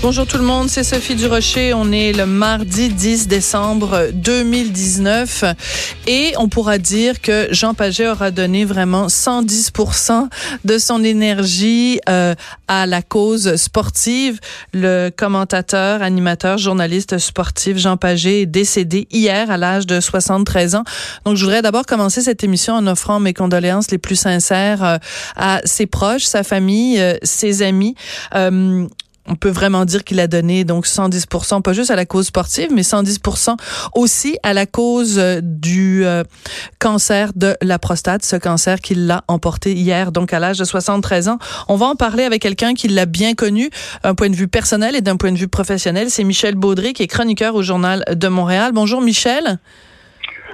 Bonjour tout le monde, c'est Sophie Durocher. On est le mardi 10 décembre 2019 et on pourra dire que Jean Paget aura donné vraiment 110% de son énergie euh, à la cause sportive. Le commentateur, animateur, journaliste sportif Jean Paget est décédé hier à l'âge de 73 ans. Donc je voudrais d'abord commencer cette émission en offrant mes condoléances les plus sincères euh, à ses proches, sa famille, euh, ses amis. On peut vraiment dire qu'il a donné donc 110% pas juste à la cause sportive, mais 110% aussi à la cause euh, du euh, cancer de la prostate, ce cancer qu'il l'a emporté hier, donc à l'âge de 73 ans. On va en parler avec quelqu'un qui l'a bien connu, d'un point de vue personnel et d'un point de vue professionnel. C'est Michel Baudry, qui est chroniqueur au Journal de Montréal. Bonjour Michel.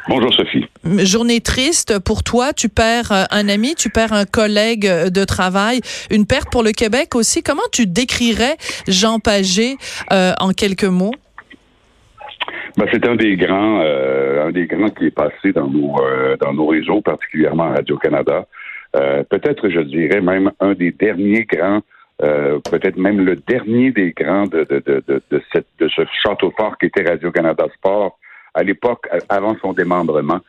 Bonjour Sophie. Journée triste pour toi. Tu perds euh, un ami, tu perds un collègue de travail. Une perte pour le Québec aussi. Comment tu décrirais Jean Pagé euh, en quelques mots? Ben, c'est un des grands, euh, un des grands qui est passé dans nos dans nos réseaux, particulièrement Radio Canada. peut-être, je dirais même un des derniers grands, peut-être même le dernier des grands de de, de, de, de, cette, de ce château fort qui était Radio Canada Sport à l'époque, avant son démembrement,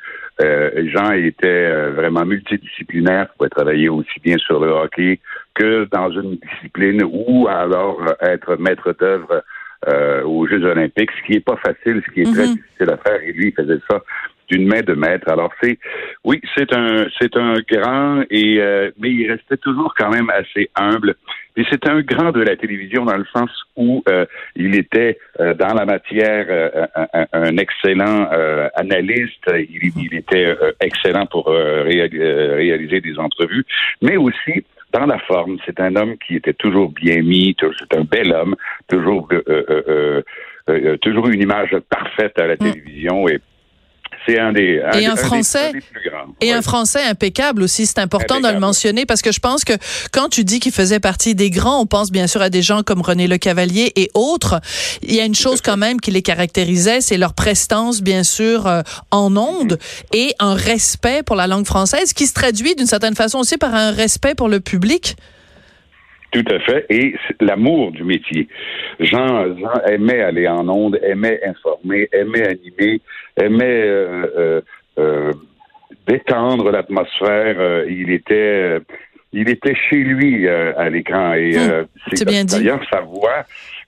euh, Jean était euh, vraiment multidisciplinaire, pouvait travailler aussi bien sur le hockey que dans une discipline ou alors euh, être maître d'œuvre euh, aux Jeux olympiques, ce qui n'est pas facile, ce qui est très mhm. difficile à faire, et lui, il faisait ça d'une main de maître. Alors c'est, oui, c'est un, c'est un grand et euh, mais il restait toujours quand même assez humble. Et c'est un grand de la télévision dans le sens où euh, il était euh, dans la matière un, excellent analyste, il, il était excellent pour réaliser des entrevues, mais aussi dans la forme. C'est un homme qui était toujours bien mis, c'est un bel homme, toujours toujours une image parfaite à la mm. télévision et c'est un des et un, français plus grands. et un français impeccable aussi. C'est important de le mentionner parce que je pense que quand tu dis qu'il faisait partie des grands, on pense bien sûr à des gens comme René Le Cavalier et autres. Il y a une chose quand même qui les caractérisait, c'est leur prestance bien sûr euh, en ondes mm-hmm. et un respect pour la langue française qui se traduit d'une certaine façon aussi par un respect pour le public. Tout à fait. Et l'amour du métier. Jean, Jean, aimait aller en ondes, aimait informer, aimait animer, aimait euh, euh, euh détendre l'atmosphère. il était il était chez lui à l'écran. Et hum, c'est. D'ailleurs, sa voix,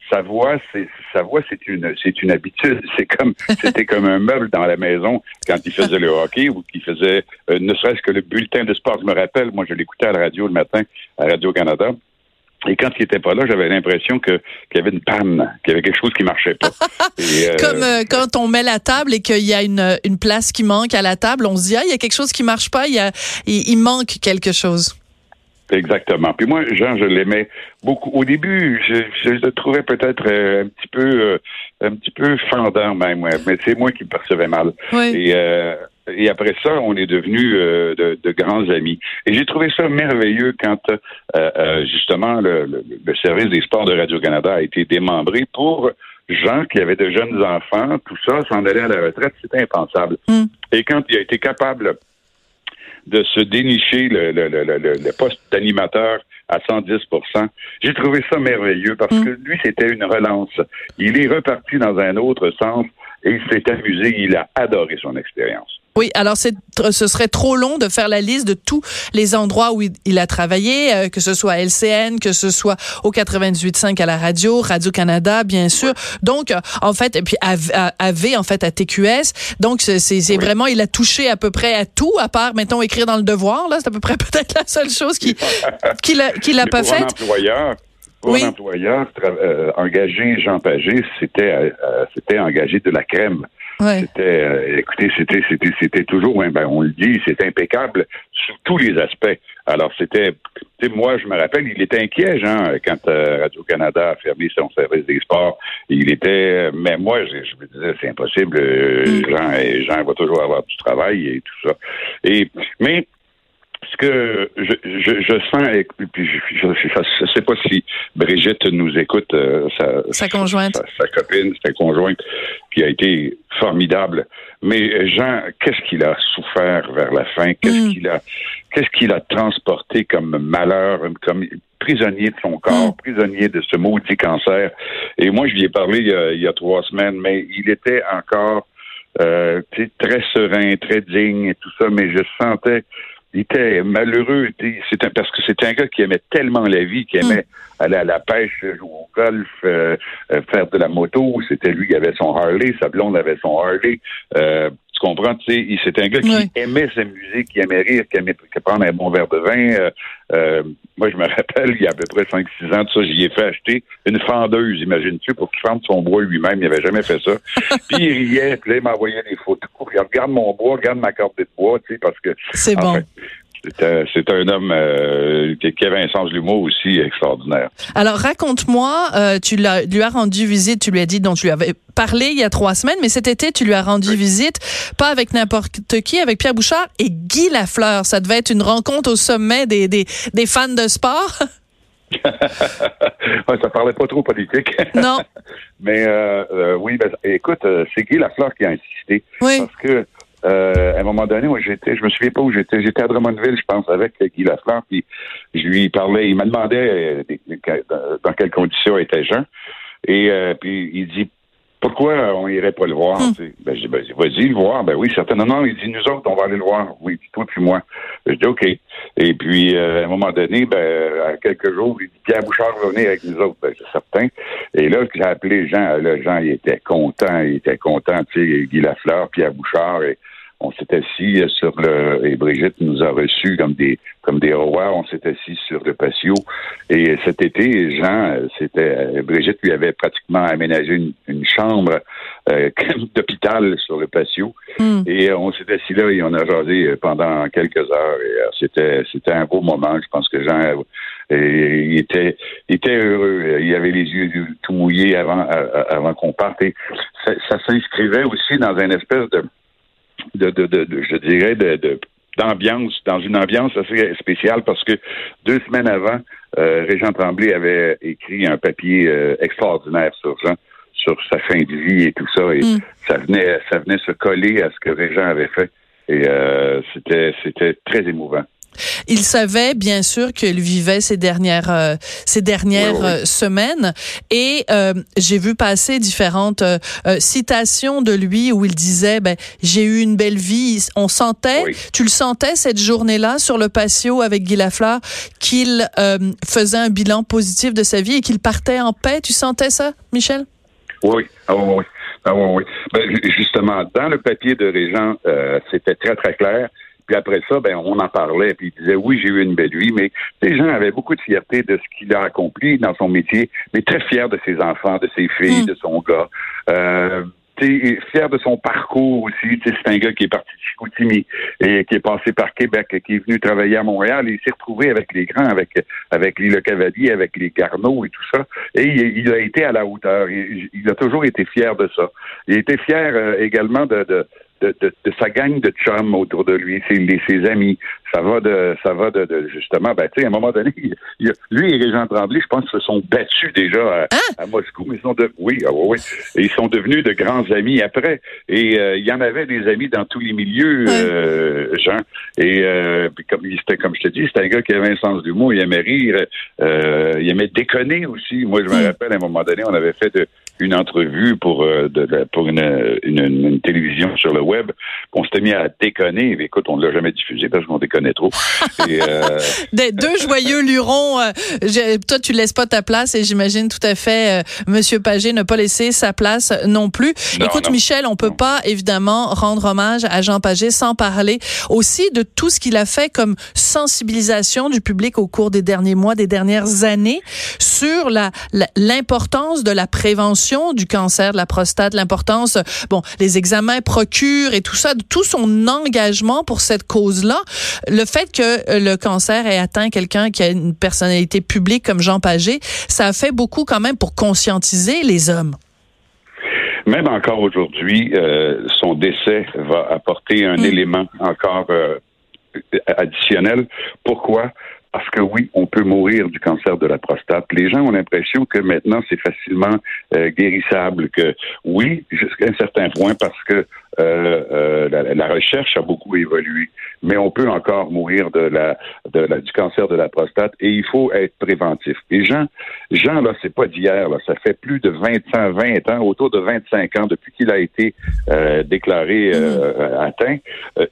sa voix, c'est sa voix, c'est une c'est une habitude. C'est comme c'était comme un meuble dans la maison quand il faisait le hockey ou qu'il faisait ne serait-ce que le bulletin de sport. Je me rappelle, moi je l'écoutais à la radio le matin à Radio Canada. Et quand il était pas là, j'avais l'impression que qu'il y avait une panne, qu'il y avait quelque chose qui marchait pas. Euh, Comme euh, quand on met la table et qu'il y a une, une place qui manque à la table, on se dit ah il y a quelque chose qui marche pas, il y a il, manque quelque chose. Exactement. Puis moi, Jean, je l'aimais beaucoup. Au début, je, je le trouvais peut-être euh, un petit peu, un petit peu fendant même, mais c'est moi qui le percevais mal. Oui. Et et après ça, on est devenus euh, de, grands amis. Et j'ai trouvé ça merveilleux quand euh, euh, justement le, service des sports de Radio-Canada a été démembré pour gens qui avaient de jeunes enfants, tout ça, s'en aller à la retraite, c'était impensable. Mm. Et quand il a été capable de se dénicher le, le poste d'animateur à 110 J'ai trouvé ça merveilleux parce mm. que lui, c'était une relance. Il est reparti dans un autre sens et il s'est amusé. Il a adoré son expérience. Oui, alors ce serait trop long de faire la liste de tous les endroits où il, a travaillé, euh, que ce soit à LCN, que ce soit au 98.5 à la radio, Radio-Canada, bien sûr. Donc, euh, en fait, et puis AV, en fait, à TQS. Donc, c'est vraiment, il a touché à peu près à tout, à part, mettons, écrire dans le devoir. Là, c'est à peu près peut-être la seule chose qu'il qu'il a, qu'il a pas faite. Pour oui. euh, engager Jean Pagé, c'était c'était engager de la crème. C'était, euh, écoutez, c'était, c'était, c'était toujours, ben, on le dit, c'était impeccable sur tous les aspects. Alors, c'était, tu sais, moi, je me rappelle, il était inquiet, Jean, quand euh, Radio-Canada a fermé son service des sports. Il était, mais moi, je, me disais, c'est impossible, euh, mm. Jean, Jean va toujours avoir du travail et tout ça. Et, mais, ce que je, je, je sens, et puis je ne sais pas si Brigitte nous écoute, euh, sa, conjointe, sa, copine, sa conjointe, qui a été formidable. Mais Jean, qu'est-ce qu'il a souffert vers la fin? Qu'est-ce mm. qu'il a, qu'est-ce qu'il a transporté comme malheur Comme prisonnier de son corps, mm. prisonnier de ce maudit cancer? Et moi, je lui ai parlé il y a, trois semaines, mais il était encore euh, très serein, très digne et tout ça, mais je sentais il était malheureux. C'est parce que c'était un gars qui aimait tellement la vie, qui aimait mm. aller à la pêche, jouer au golf, euh, euh, faire de la moto. C'était lui qui avait son Harley, sa blonde avait son Harley. Euh, tu comprends, tu sais, c'est un gars qui aimait sa musique, qui aimait rire, qui aimait prendre un bon verre de vin. Euh, euh, moi, je me rappelle, il y a à peu près 5-6 ans de ça, j'y ai fait acheter une fendeuse, imagine-tu, pour qu'il fende son bois lui-même. Il n'avait jamais fait ça. puis il riait, puis là, il m'envoyait des photos. Regarde mon bois, regarde ma corde de bois, tu sais, parce que... C'est bon. C'est un homme euh, qui avait un sens de l'humour aussi extraordinaire. Alors raconte-moi, euh, tu lui as rendu visite, tu lui as dit dont tu lui avais parlé il y a trois semaines, mais cet été tu lui as rendu visite, pas avec n'importe qui, avec Pierre Bouchard et Guy Lafleur. Ça devait être une rencontre au sommet des, des, des fans de sport. ça parlait pas trop politique. Non. mais euh, euh oui, ben, écoute, euh, c'est Guy Lafleur qui a insisté. Oui. Parce que euh, à un moment donné, moi, j'étais, je me souviens pas où j'étais. J'étais à Drummondville, je pense, avec Guy Lafleur, puis je lui parlais. Il m'a demandé euh, dans quelles conditions était Jean. Et euh, puis il dit pourquoi on irait pas le voir? Hmm. Ben, je dis, ben, vas-y le voir. Ben oui, certainement. Non, il dit, nous autres, on va aller le voir. Oui, toi puis moi. Je dis, OK. Et puis, à un moment donné, ben, à quelques jours, il dit, Pierre Bouchard va venir avec nous autres. Ben, c'est certain. Et là, j'ai appelé Jean. Là, Jean, il était content. Il était content, tu sais, Guy Lafleur, Pierre Bouchard. Et, on s'est assis sur le et Brigitte nous a reçus comme des comme des rois. On s'est assis sur le patio et cet été, Jean, c'était Brigitte lui avait pratiquement aménagé une, chambre euh, d'hôpital sur le patio hmm. et on s'est assis là et on a jasé pendant quelques heures et euh, c'était c'était un beau moment. Je pense que Jean il était il était heureux. Il avait les yeux tout mouillés avant avant qu'on parte et ça, ça s'inscrivait aussi dans une espèce de de, de, de, je dirais, de, d'ambiance, dans une ambiance assez spéciale parce que deux semaines avant, euh, Régent Tremblay avait écrit un papier euh, extraordinaire sur Jean, sur sa fin de vie et tout ça, et mm. ça venait, ça venait se coller à ce que Régent avait fait, et euh, c'était, c'était très émouvant. Il savait bien sûr qu'il vivait ces dernières euh, ces dernières euh, semaines et euh, j'ai vu passer différentes citations de lui où il disait ben j'ai eu une belle vie. On sentait, tu le sentais cette journée-là sur le patio avec Guy Lafleur qu'il faisait un bilan positif de sa vie et qu'il partait en paix. Tu sentais ça, Michel? Oui, ah oui, ah oui. Ben, justement, dans le papier de Régent, c'était très, très clair. Puis après ça, ben, on en parlait, puis il disait oui, j'ai eu une belle vie, mais les gens avaient beaucoup de fierté de ce qu'il a accompli dans son métier, mais très fier de ses enfants, de ses filles, mm. de son gars. Euh, fier de son parcours aussi. C'est un gars qui est parti de Chicoutimi et qui est passé par Québec, qui est venu travailler à Montréal et il s'est retrouvé avec les grands, avec avec les Le Cavalier, avec les Garneaux et tout ça. Et il, a été à la hauteur. Il, il, a toujours été fier de ça. Il était fier euh, également de, de de, de, de, sa gang de chums autour de lui, ses, ses amis. Ça va de, ça va de, de justement, ben, tu sais, à un moment donné, il, lui et Régent Tremblay, je pense, se sont battus déjà à, hein? Moscou, mais ils sont de, oui, ah, oui, et ils sont devenus de grands amis après. Et euh, il y en avait des amis dans tous les milieux, euh, Jean. Et euh, puis comme c'était, comme je te dis, c'était un gars qui avait un sens d'humour, il aimait rire, euh, il aimait déconner aussi. Moi, je me rappelle à un moment donné, on avait fait de, une entrevue pour euh, de, pour une, une, une, télévision sur le web. On s'était mis à déconner. Écoute, on ne l'a jamais diffusé parce qu'on déconnait trop. Et, euh... Des deux joyeux lurons. Euh, toi, tu laisses pas ta place et j'imagine tout à fait euh, Monsieur Pagé ne pas laisser sa place non plus. Écoute, Michel, on peut pas évidemment rendre hommage à Jean Pagé sans parler aussi de tout ce qu'il a fait comme sensibilisation du public au cours des derniers mois, des dernières années sur la l'importance de la prévention du cancer de la prostate, l'importance, bon, les examens procure et tout ça, tout son engagement pour cette cause-là, le fait que euh, le cancer ait atteint quelqu'un qui a une personnalité publique comme Jean Pagé, ça a fait beaucoup quand même pour conscientiser les hommes. Même encore aujourd'hui, euh, son décès va apporter un mm. élément encore euh, additionnel. Pourquoi? Parce que oui, on peut mourir du cancer de la prostate. Les gens ont l'impression que maintenant c'est facilement euh, guérissable. Que oui, jusqu'à un certain point, parce que euh, la, la, recherche a beaucoup évolué, mais on peut encore mourir de la, de la, du cancer de la prostate et il faut être préventif. Et Jean, Jean là, c'est pas d'hier, là, ça fait plus de 25, 20 ans, autour de 25 ans depuis qu'il a été euh, déclaré euh, mm-hmm. atteint.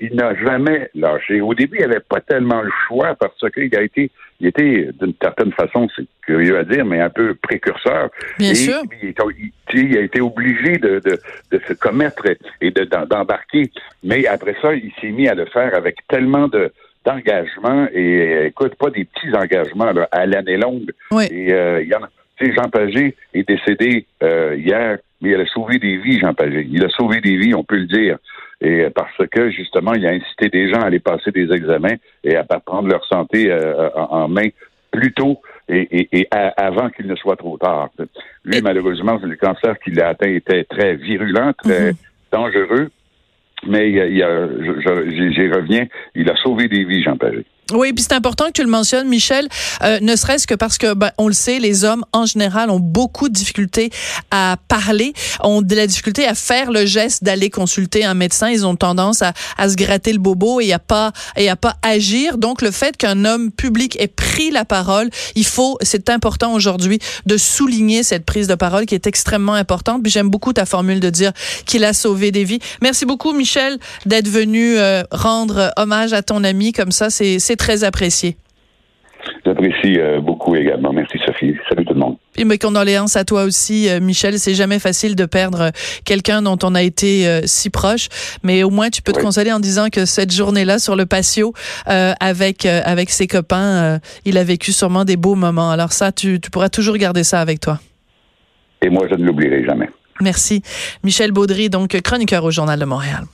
il n'a jamais lâché. Au début, il avait pas tellement le choix parce qu'il a été il était d'une certaine façon, c'est curieux à dire, mais un peu précurseur. Bien sûr. Il, a été obligé de, de, de se commettre et d'embarquer. Mais après ça, il s'est mis à le faire avec tellement de d'engagement et écoute, pas des petits engagements là, à l'année longue. Oui. Et euh, il y en a. Tu sais, Jean Pagé est décédé euh, hier, mais il a sauvé des vies, Jean Pagé. Il a sauvé des vies, on peut le dire et parce que justement, il a incité des gens à aller passer des examens et à prendre leur santé euh, en main plus tôt et, avant qu'il ne soit trop tard. Lui, malheureusement, le cancer qu'il a atteint était très virulent, très mhm. Dangereux, mais j'y reviens, il a sauvé des vies, Jean Paris. Oui, puis c'est important que tu le mentionnes, Michel, euh, ne serait-ce que parce que, ben, on le sait, les hommes en général ont beaucoup de difficultés à parler, ont de la difficulté à faire le geste d'aller consulter un médecin. Ils ont tendance à, à se gratter le bobo et à pas et à pas agir. Donc, le fait qu'un homme public ait pris la parole, il faut, c'est important aujourd'hui de souligner cette prise de parole qui est extrêmement importante. Puis j'aime beaucoup ta formule de dire qu'il a sauvé des vies. Merci beaucoup, Michel, d'être venu euh, rendre hommage à ton ami comme ça. C'est très apprécié. J'apprécie euh, beaucoup également. Merci Sophie. Salut tout le monde. Et mes condoléances à toi aussi, euh, Michel. C'est jamais facile de perdre euh, quelqu'un dont on a été si proche, mais au moins tu peux te consoler en disant que cette journée-là sur le patio avec avec ses copains, il a vécu sûrement des beaux moments. Alors ça, tu, tu pourras toujours garder ça avec toi. Et moi, je ne l'oublierai jamais. Merci, Michel Baudry, donc chroniqueur au Journal de Montréal.